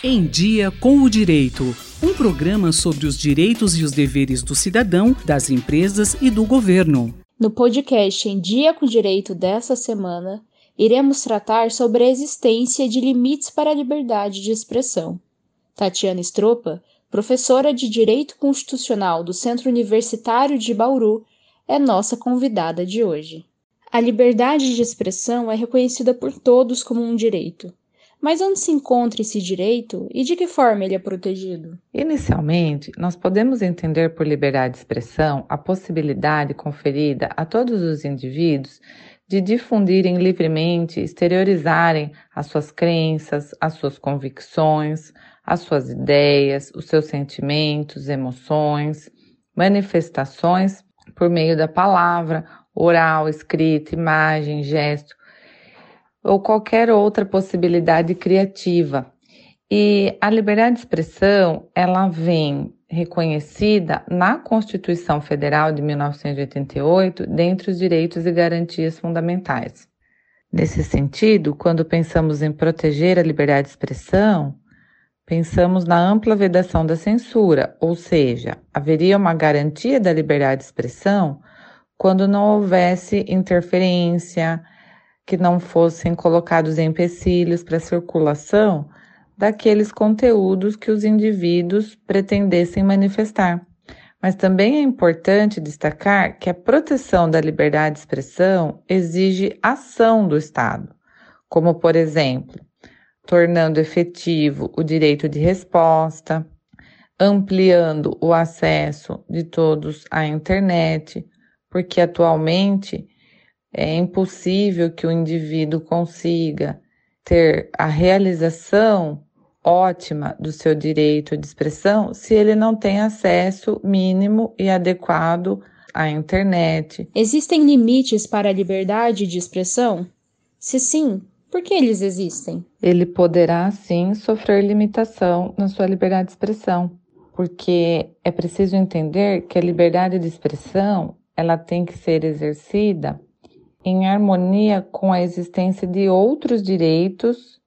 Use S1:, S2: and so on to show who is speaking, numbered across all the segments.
S1: Em Dia com o Direito. Um programa sobre os direitos e os deveres do cidadão, das empresas e do governo.
S2: No podcast Em Dia com o Direito dessa semana, iremos tratar sobre a existência de limites para a liberdade de expressão. Tatiana Estropa, professora de Direito Constitucional do Centro Universitário de Bauru, é nossa convidada de hoje. A liberdade de expressão é reconhecida por todos como um direito. Mas onde se encontra esse direito e de que forma ele é protegido?
S3: Inicialmente, nós podemos entender por liberdade de expressão a possibilidade conferida a todos os indivíduos de difundirem livremente, exteriorizarem as suas crenças, as suas convicções, as suas ideias, os seus sentimentos, emoções, manifestações por meio da palavra, oral, escrita, imagem, gesto, ou qualquer outra possibilidade criativa. E a liberdade de expressão, ela vem reconhecida na Constituição Federal de 1988 dentre os direitos e garantias fundamentais. Nesse sentido, quando pensamos em proteger a liberdade de expressão, pensamos na ampla vedação da censura, ou seja, haveria uma garantia da liberdade de expressão quando não houvesse interferência, que não fossem colocados empecilhos para a circulação daqueles conteúdos que os indivíduos pretendessem manifestar. Mas também é importante destacar que a proteção da liberdade de expressão exige ação do Estado, como, por exemplo, tornando efetivo o direito de resposta, ampliando o acesso de todos à internet, porque atualmente é impossível que o indivíduo consiga ter a realização ótima do seu direito de expressão se ele não tem acesso mínimo e adequado à internet.
S2: Existem limites para a liberdade de expressão? Se sim, por que eles existem?
S3: Ele poderá sim sofrer limitação na sua liberdade de expressão, porque é preciso entender que a liberdade de expressão ela tem que ser exercida em harmonia com a existência de outros direitos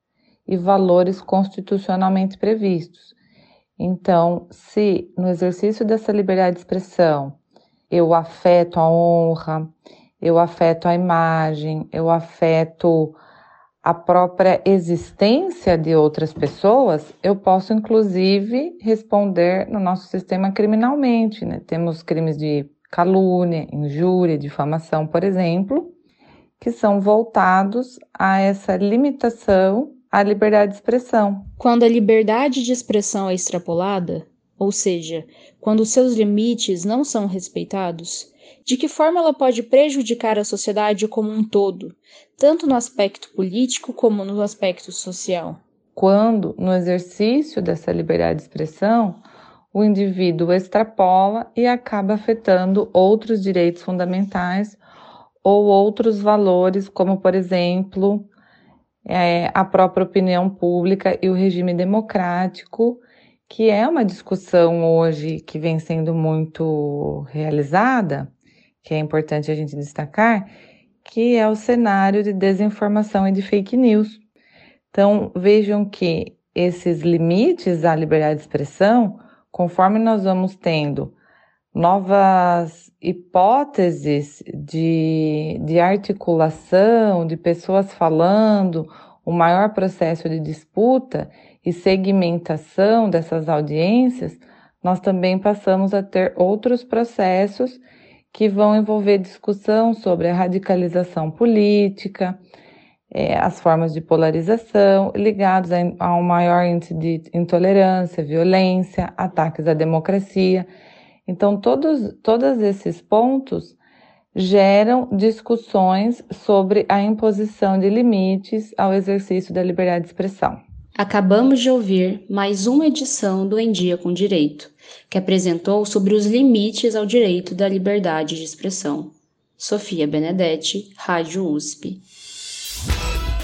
S3: e valores constitucionalmente previstos. Então, se no exercício dessa liberdade de expressão eu afeto a honra, eu afeto a imagem, eu afeto a própria existência de outras pessoas, eu posso inclusive responder no nosso sistema criminalmente. Né? Temos crimes de calúnia, injúria, difamação, por exemplo, que são voltados a essa limitação à liberdade de expressão.
S2: Quando a liberdade de expressão é extrapolada, ou seja, quando seus limites não são respeitados, de que forma ela pode prejudicar a sociedade como um todo, tanto no aspecto político como no aspecto social?
S3: Quando, no exercício dessa liberdade de expressão, o indivíduo extrapola e acaba afetando outros direitos fundamentais ou outros valores, como, por exemplo, é, a própria opinião pública e o regime democrático, que é uma discussão hoje que vem sendo muito realizada, que é importante a gente destacar, que é o cenário de desinformação e de fake news. Então, vejam que esses limites à liberdade de expressão conforme nós vamos tendo novas hipóteses de, de articulação, de pessoas falando, um maior processo de disputa e segmentação dessas audiências, nós também passamos a ter outros processos que vão envolver discussão sobre a radicalização política, é, as formas de polarização ligados a, a um maior índice de intolerância, violência, ataques à democracia. Então, todos, todos esses pontos geram discussões sobre a imposição de limites ao exercício da liberdade de expressão.
S2: Acabamos de ouvir mais uma edição do Em Dia com Direito, que apresentou sobre os limites ao direito da liberdade de expressão. Sofia Benedetti, Rádio USP.